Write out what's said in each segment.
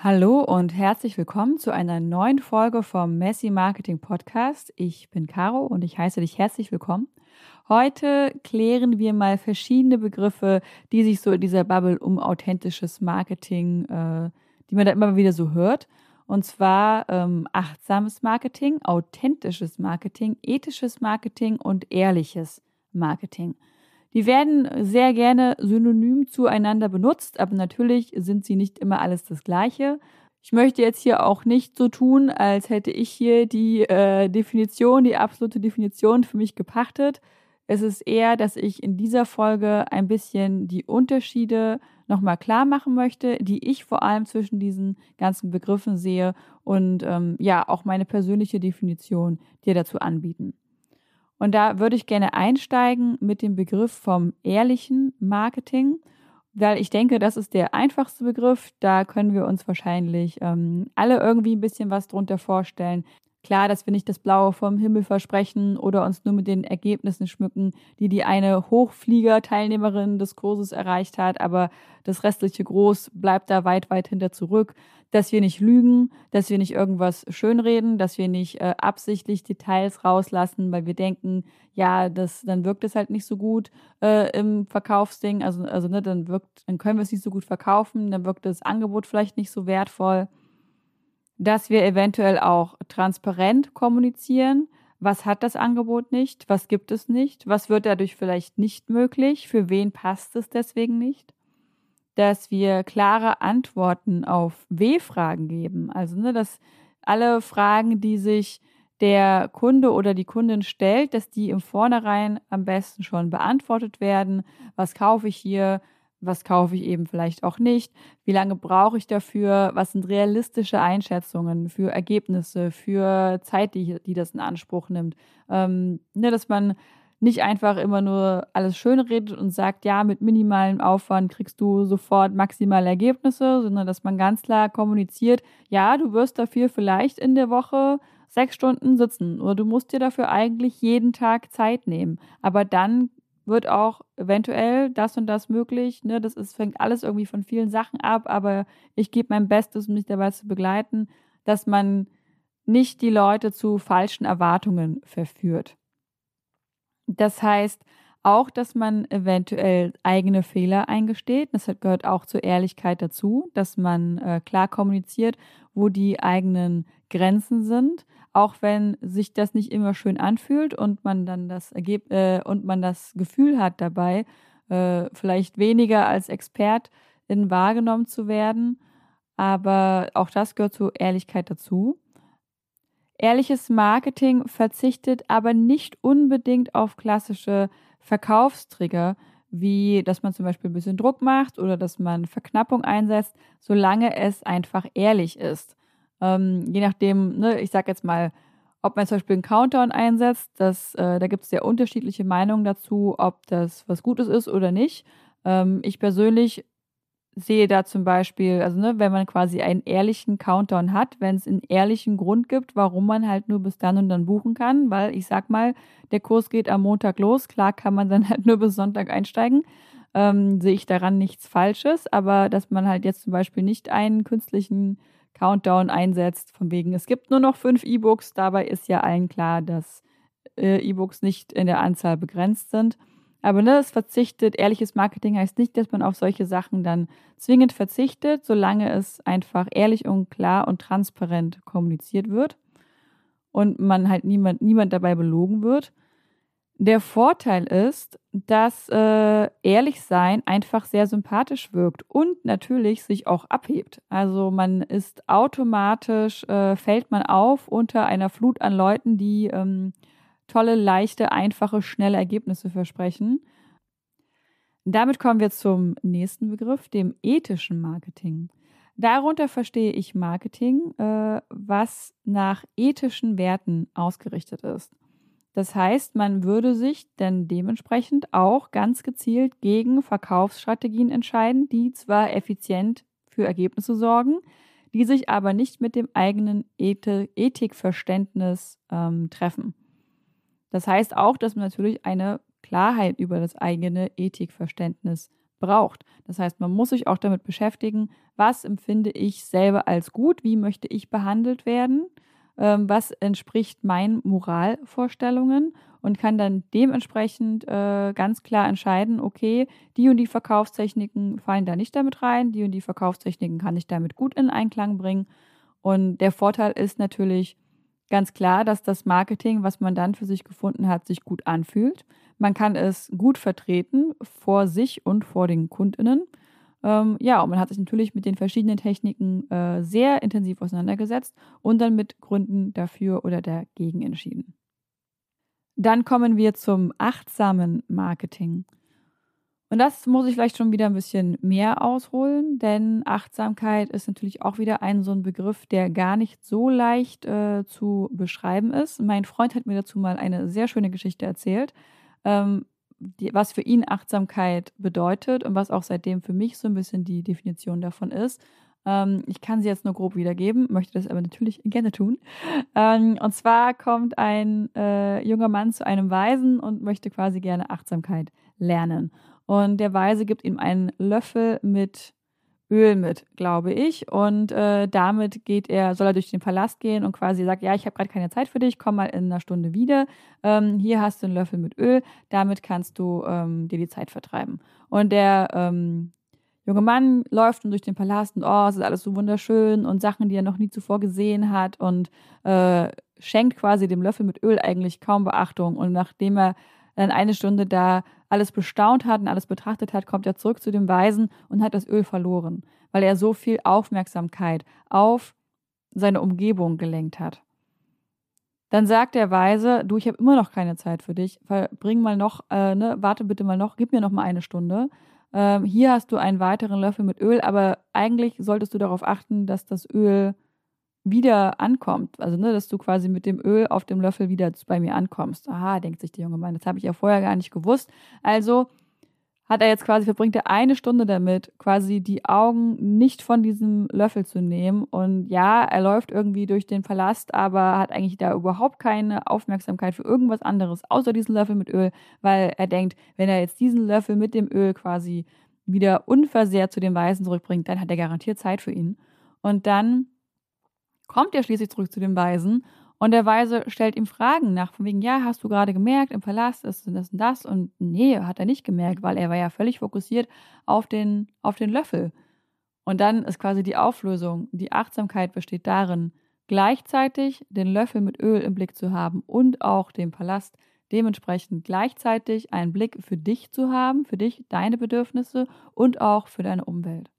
Hallo und herzlich willkommen zu einer neuen Folge vom Messi Marketing Podcast. Ich bin Caro und ich heiße dich herzlich willkommen. Heute klären wir mal verschiedene Begriffe, die sich so in dieser Bubble um authentisches Marketing, äh, die man da immer wieder so hört. Und zwar ähm, achtsames Marketing, authentisches Marketing, ethisches Marketing und ehrliches Marketing. Die werden sehr gerne synonym zueinander benutzt, aber natürlich sind sie nicht immer alles das Gleiche. Ich möchte jetzt hier auch nicht so tun, als hätte ich hier die äh, Definition, die absolute Definition für mich gepachtet. Es ist eher, dass ich in dieser Folge ein bisschen die Unterschiede nochmal klar machen möchte, die ich vor allem zwischen diesen ganzen Begriffen sehe und ähm, ja, auch meine persönliche Definition dir dazu anbieten. Und da würde ich gerne einsteigen mit dem Begriff vom ehrlichen Marketing, weil ich denke, das ist der einfachste Begriff. Da können wir uns wahrscheinlich ähm, alle irgendwie ein bisschen was drunter vorstellen. Klar, dass wir nicht das Blaue vom Himmel versprechen oder uns nur mit den Ergebnissen schmücken, die die eine Hochflieger-Teilnehmerin des Kurses erreicht hat, aber das restliche Groß bleibt da weit, weit hinter zurück. Dass wir nicht lügen, dass wir nicht irgendwas schönreden, dass wir nicht äh, absichtlich Details rauslassen, weil wir denken, ja, das, dann wirkt es halt nicht so gut äh, im Verkaufsding. Also, also ne, dann wirkt, dann können wir es nicht so gut verkaufen, dann wirkt das Angebot vielleicht nicht so wertvoll dass wir eventuell auch transparent kommunizieren. Was hat das Angebot nicht? Was gibt es nicht? Was wird dadurch vielleicht nicht möglich? Für wen passt es deswegen nicht? Dass wir klare Antworten auf W-Fragen geben. Also, ne, dass alle Fragen, die sich der Kunde oder die Kundin stellt, dass die im Vornherein am besten schon beantwortet werden. Was kaufe ich hier? Was kaufe ich eben vielleicht auch nicht, wie lange brauche ich dafür, was sind realistische Einschätzungen für Ergebnisse, für Zeit, die, die das in Anspruch nimmt. Ähm, ne, dass man nicht einfach immer nur alles schön redet und sagt, ja, mit minimalem Aufwand kriegst du sofort maximale Ergebnisse, sondern dass man ganz klar kommuniziert, ja, du wirst dafür vielleicht in der Woche sechs Stunden sitzen oder du musst dir dafür eigentlich jeden Tag Zeit nehmen. Aber dann wird auch eventuell das und das möglich. Ne? Das ist, fängt alles irgendwie von vielen Sachen ab, aber ich gebe mein Bestes, um mich dabei zu begleiten, dass man nicht die Leute zu falschen Erwartungen verführt. Das heißt auch, dass man eventuell eigene Fehler eingesteht. Das gehört auch zur Ehrlichkeit dazu, dass man äh, klar kommuniziert, wo die eigenen Grenzen sind auch wenn sich das nicht immer schön anfühlt und man dann das Ergeb äh, und man das Gefühl hat dabei, äh, vielleicht weniger als Expertin wahrgenommen zu werden. Aber auch das gehört zur Ehrlichkeit dazu. Ehrliches Marketing verzichtet aber nicht unbedingt auf klassische Verkaufstrigger, wie dass man zum Beispiel ein bisschen Druck macht oder dass man Verknappung einsetzt, solange es einfach ehrlich ist. Ähm, je nachdem, ne, ich sag jetzt mal, ob man zum Beispiel einen Countdown einsetzt, das, äh, da gibt es sehr unterschiedliche Meinungen dazu, ob das was Gutes ist oder nicht. Ähm, ich persönlich sehe da zum Beispiel, also ne, wenn man quasi einen ehrlichen Countdown hat, wenn es einen ehrlichen Grund gibt, warum man halt nur bis dann und dann buchen kann, weil ich sag mal, der Kurs geht am Montag los, klar kann man dann halt nur bis Sonntag einsteigen, ähm, sehe ich daran nichts Falsches, aber dass man halt jetzt zum Beispiel nicht einen künstlichen Countdown einsetzt, von wegen, es gibt nur noch fünf E-Books. Dabei ist ja allen klar, dass äh, E-Books nicht in der Anzahl begrenzt sind. Aber ne, es verzichtet, ehrliches Marketing heißt nicht, dass man auf solche Sachen dann zwingend verzichtet, solange es einfach ehrlich und klar und transparent kommuniziert wird und man halt niemand, niemand dabei belogen wird. Der Vorteil ist, dass äh, ehrlich sein einfach sehr sympathisch wirkt und natürlich sich auch abhebt. Also man ist automatisch, äh, fällt man auf unter einer Flut an Leuten, die ähm, tolle, leichte, einfache, schnelle Ergebnisse versprechen. Damit kommen wir zum nächsten Begriff, dem ethischen Marketing. Darunter verstehe ich Marketing, äh, was nach ethischen Werten ausgerichtet ist. Das heißt, man würde sich dann dementsprechend auch ganz gezielt gegen Verkaufsstrategien entscheiden, die zwar effizient für Ergebnisse sorgen, die sich aber nicht mit dem eigenen Ethikverständnis ähm, treffen. Das heißt auch, dass man natürlich eine Klarheit über das eigene Ethikverständnis braucht. Das heißt, man muss sich auch damit beschäftigen, was empfinde ich selber als gut, wie möchte ich behandelt werden, ähm, was entspricht meinen Moralvorstellungen und kann dann dementsprechend äh, ganz klar entscheiden, okay, die und die Verkaufstechniken fallen da nicht damit rein, die und die Verkaufstechniken kann ich damit gut in Einklang bringen. Und der Vorteil ist natürlich ganz klar, dass das Marketing, was man dann für sich gefunden hat, sich gut anfühlt. Man kann es gut vertreten vor sich und vor den Kundinnen. Ähm, ja, und man hat sich natürlich mit den verschiedenen Techniken äh, sehr intensiv auseinandergesetzt und dann mit Gründen dafür oder dagegen entschieden. Dann kommen wir zum achtsamen Marketing. Und das muss ich vielleicht schon wieder ein bisschen mehr ausholen, denn Achtsamkeit ist natürlich auch wieder ein so ein Begriff, der gar nicht so leicht äh, zu beschreiben ist. Mein Freund hat mir dazu mal eine sehr schöne Geschichte erzählt ähm, die, was für ihn Achtsamkeit bedeutet und was auch seitdem für mich so ein bisschen die Definition davon ist. Ähm, ich kann sie jetzt nur grob wiedergeben, möchte das aber natürlich gerne tun. Ähm, und zwar kommt ein äh, junger Mann zu einem Weisen und möchte quasi gerne Achtsamkeit lernen. Und der Weise gibt ihm einen Löffel mit Öl mit, glaube ich. Und äh, damit geht er, soll er durch den Palast gehen und quasi sagt, ja, ich habe gerade keine Zeit für dich, komm mal in einer Stunde wieder. Ähm, hier hast du einen Löffel mit Öl, damit kannst du ähm, dir die Zeit vertreiben. Und der ähm, junge Mann läuft durch den Palast und oh, es ist alles so wunderschön und Sachen, die er noch nie zuvor gesehen hat und äh, schenkt quasi dem Löffel mit Öl eigentlich kaum Beachtung. Und nachdem er dann eine Stunde da alles bestaunt hat und alles betrachtet hat, kommt er zurück zu dem Weisen und hat das Öl verloren, weil er so viel Aufmerksamkeit auf seine Umgebung gelenkt hat. Dann sagt der Weise, du, ich habe immer noch keine Zeit für dich, bring mal noch, äh, ne, warte bitte mal noch, gib mir noch mal eine Stunde. Ähm, hier hast du einen weiteren Löffel mit Öl, aber eigentlich solltest du darauf achten, dass das Öl wieder ankommt. Also, ne, dass du quasi mit dem Öl auf dem Löffel wieder bei mir ankommst. Aha, denkt sich der junge Mann, das habe ich ja vorher gar nicht gewusst. Also hat er jetzt quasi, verbringt er eine Stunde damit, quasi die Augen nicht von diesem Löffel zu nehmen. Und ja, er läuft irgendwie durch den Palast, aber hat eigentlich da überhaupt keine Aufmerksamkeit für irgendwas anderes, außer diesen Löffel mit Öl, weil er denkt, wenn er jetzt diesen Löffel mit dem Öl quasi wieder unversehrt zu den Weißen zurückbringt, dann hat er garantiert Zeit für ihn. Und dann kommt er schließlich zurück zu dem Weisen und der Weise stellt ihm Fragen nach, von wegen, ja, hast du gerade gemerkt, im Palast ist das und das und nee, hat er nicht gemerkt, weil er war ja völlig fokussiert auf den, auf den Löffel. Und dann ist quasi die Auflösung, die Achtsamkeit besteht darin, gleichzeitig den Löffel mit Öl im Blick zu haben und auch den Palast dementsprechend gleichzeitig einen Blick für dich zu haben, für dich, deine Bedürfnisse und auch für deine Umwelt.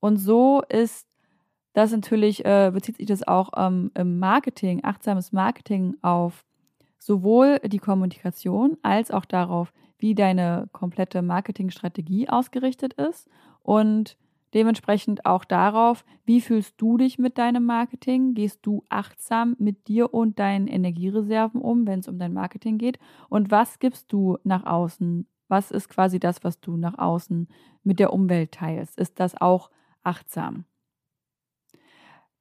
Und so ist das natürlich äh, bezieht sich das auch ähm, im Marketing, achtsames Marketing auf sowohl die Kommunikation als auch darauf, wie deine komplette Marketingstrategie ausgerichtet ist und dementsprechend auch darauf, wie fühlst du dich mit deinem Marketing? Gehst du achtsam mit dir und deinen Energiereserven um, wenn es um dein Marketing geht? Und was gibst du nach außen? Was ist quasi das, was du nach außen mit der Umwelt teilst? Ist das auch achtsam?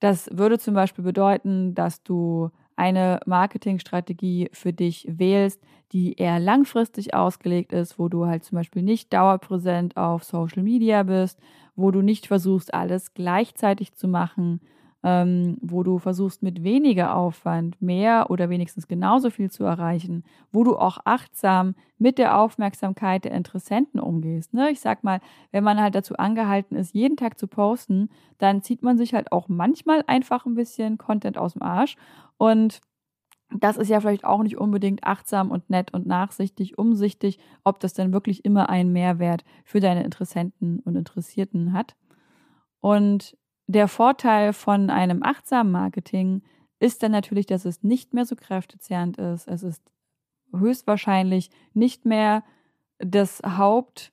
Das würde zum Beispiel bedeuten, dass du eine Marketingstrategie für dich wählst, die eher langfristig ausgelegt ist, wo du halt zum Beispiel nicht dauerpräsent auf Social Media bist, wo du nicht versuchst, alles gleichzeitig zu machen, ähm, wo du versuchst mit weniger Aufwand mehr oder wenigstens genauso viel zu erreichen, wo du auch achtsam mit der Aufmerksamkeit der Interessenten umgehst. Ne? Ich sag mal, wenn man halt dazu angehalten ist, jeden Tag zu posten, dann zieht man sich halt auch manchmal einfach ein bisschen Content aus dem Arsch und das ist ja vielleicht auch nicht unbedingt achtsam und nett und nachsichtig, umsichtig, ob das dann wirklich immer einen Mehrwert für deine Interessenten und Interessierten hat. Und der Vorteil von einem achtsamen Marketing ist dann natürlich, dass es nicht mehr so kräftezehrend ist. Es ist höchstwahrscheinlich nicht mehr das Haupt,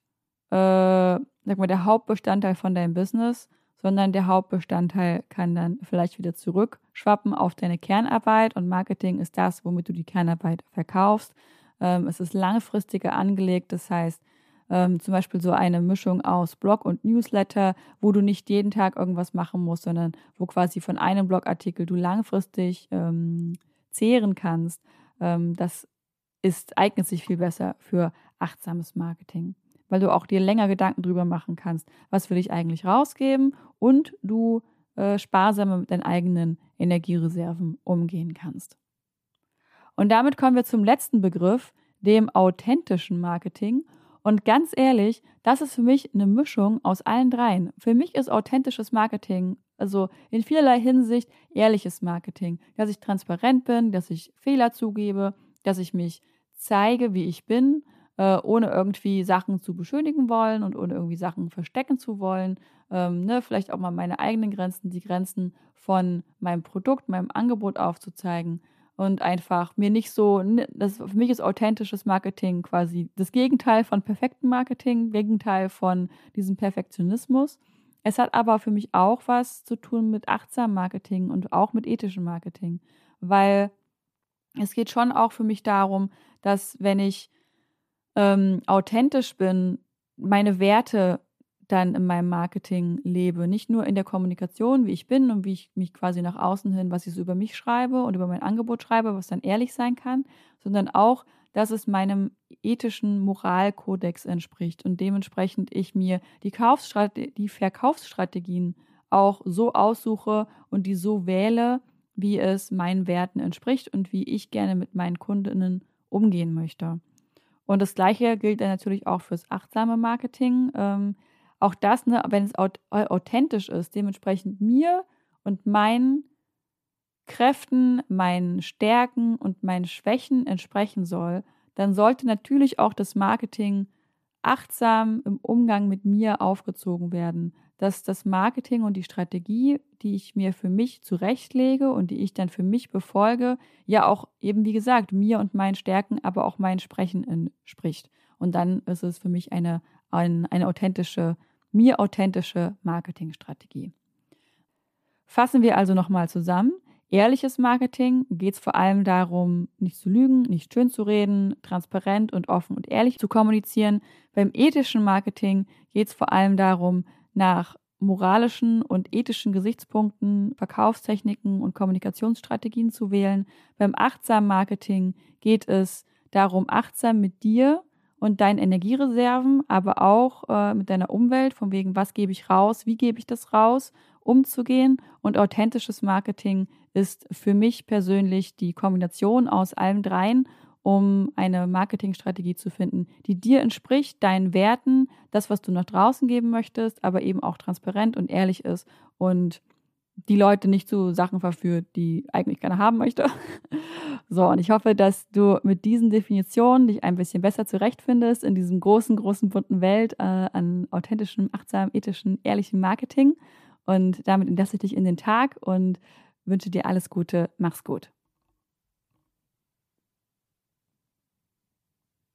äh, sag mal, der Hauptbestandteil von deinem Business, sondern der Hauptbestandteil kann dann vielleicht wieder zurückschwappen auf deine Kernarbeit und Marketing ist das, womit du die Kernarbeit verkaufst. Ähm, es ist langfristiger angelegt, das heißt, ähm, zum Beispiel so eine Mischung aus Blog und Newsletter, wo du nicht jeden Tag irgendwas machen musst, sondern wo quasi von einem Blogartikel du langfristig ähm, zehren kannst. Ähm, das ist, eignet sich viel besser für achtsames Marketing. weil du auch dir länger Gedanken drüber machen kannst, was will ich eigentlich rausgeben und du äh, sparsamer mit deinen eigenen Energiereserven umgehen kannst. Und damit kommen wir zum letzten Begriff, dem authentischen Marketing. Und ganz ehrlich, das ist für mich eine Mischung aus allen dreien. Für mich ist authentisches Marketing, also in vielerlei Hinsicht ehrliches Marketing, dass ich transparent bin, dass ich Fehler zugebe, dass ich mich zeige, wie ich bin, äh, ohne irgendwie Sachen zu beschönigen wollen und ohne irgendwie Sachen verstecken zu wollen. Ähm, ne, vielleicht auch mal meine eigenen Grenzen, die Grenzen von meinem Produkt, meinem Angebot aufzuzeigen und einfach mir nicht so, das für mich ist authentisches Marketing quasi das Gegenteil von perfektem Marketing, Gegenteil von diesem Perfektionismus. Es hat aber für mich auch was zu tun mit achtsam Marketing und auch mit ethischem Marketing, weil es geht schon auch für mich darum, dass wenn ich ähm, authentisch bin, meine Werte dann in meinem Marketing lebe. Nicht nur in der Kommunikation, wie ich bin und wie ich mich quasi nach außen hin, was ich so über mich schreibe und über mein Angebot schreibe, was dann ehrlich sein kann, sondern auch, dass es meinem ethischen Moralkodex entspricht und dementsprechend ich mir die, die Verkaufsstrategien auch so aussuche und die so wähle, wie es meinen Werten entspricht und wie ich gerne mit meinen Kundinnen umgehen möchte. Und das Gleiche gilt dann natürlich auch fürs achtsame Marketing. Ähm, auch das, ne, wenn es authentisch ist, dementsprechend mir und meinen Kräften, meinen Stärken und meinen Schwächen entsprechen soll, dann sollte natürlich auch das Marketing achtsam im Umgang mit mir aufgezogen werden, dass das Marketing und die Strategie, die ich mir für mich zurechtlege und die ich dann für mich befolge, ja auch eben wie gesagt mir und meinen Stärken, aber auch meinen Sprechen entspricht. Und dann ist es für mich eine, eine, eine authentische mir authentische Marketingstrategie. Fassen wir also nochmal zusammen. Ehrliches Marketing geht es vor allem darum, nicht zu lügen, nicht schön zu reden, transparent und offen und ehrlich zu kommunizieren. Beim ethischen Marketing geht es vor allem darum, nach moralischen und ethischen Gesichtspunkten Verkaufstechniken und Kommunikationsstrategien zu wählen. Beim achtsamen Marketing geht es darum, achtsam mit dir und deinen Energiereserven, aber auch äh, mit deiner Umwelt, von wegen, was gebe ich raus, wie gebe ich das raus, umzugehen. Und authentisches Marketing ist für mich persönlich die Kombination aus allem dreien, um eine Marketingstrategie zu finden, die dir entspricht, deinen Werten, das, was du nach draußen geben möchtest, aber eben auch transparent und ehrlich ist und die Leute nicht zu Sachen verführt, die eigentlich keiner haben möchte. So, und ich hoffe, dass du mit diesen Definitionen dich ein bisschen besser zurechtfindest in diesem großen, großen, bunten Welt äh, an authentischem, achtsamen, ethischen, ehrlichen Marketing. Und damit entlasse ich dich in den Tag und wünsche dir alles Gute. Mach's gut.